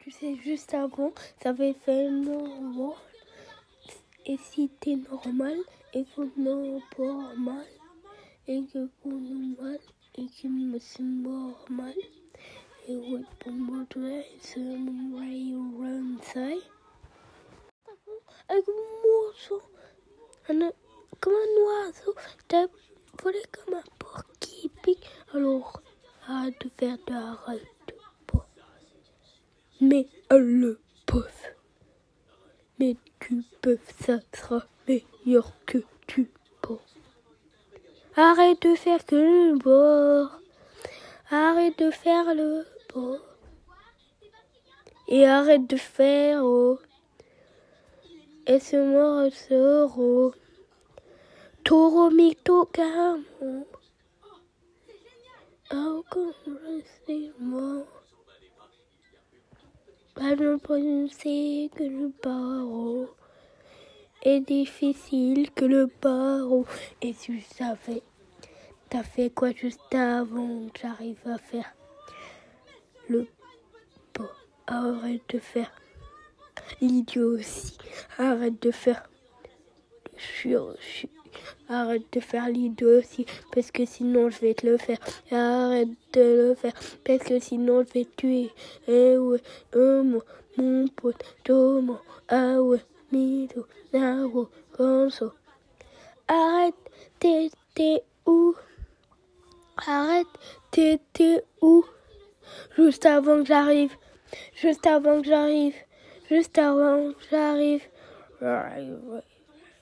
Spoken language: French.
Tu sais, juste avant, ça avait fait normal. Et si t'es normal et que non pas mal, et que pour normal et que me suis normal, et oui, pour moi, c'est mon rayon say. Avec un morceau, comme un oiseau, t'as volé comme un porc qui. Alors, arrête de faire de pas. Mais le peuvent. Mais tu peux, ça sera meilleur que tu penses. Arrête de faire que le bord. Arrête de faire le bord. Et arrête de faire oh. Et ce morceau. Toro mito camo. Encore moi. Pas ne penser que le barreau est difficile que le barreau. Et tu savais, t'as fait quoi juste avant que j'arrive à faire le. Arrête de faire l'idiot aussi. Arrête de faire Arrête de faire l'idiot aussi, parce que sinon je vais te le faire. Arrête de le faire, parce que sinon je vais te tuer. Eh ouais, mon pote, Tomo, ah ouais, Mito, Naro, Gonzo. Arrête, t'étais où? Arrête, t'étais où? Juste avant que j'arrive, juste avant que j'arrive, juste avant que j'arrive.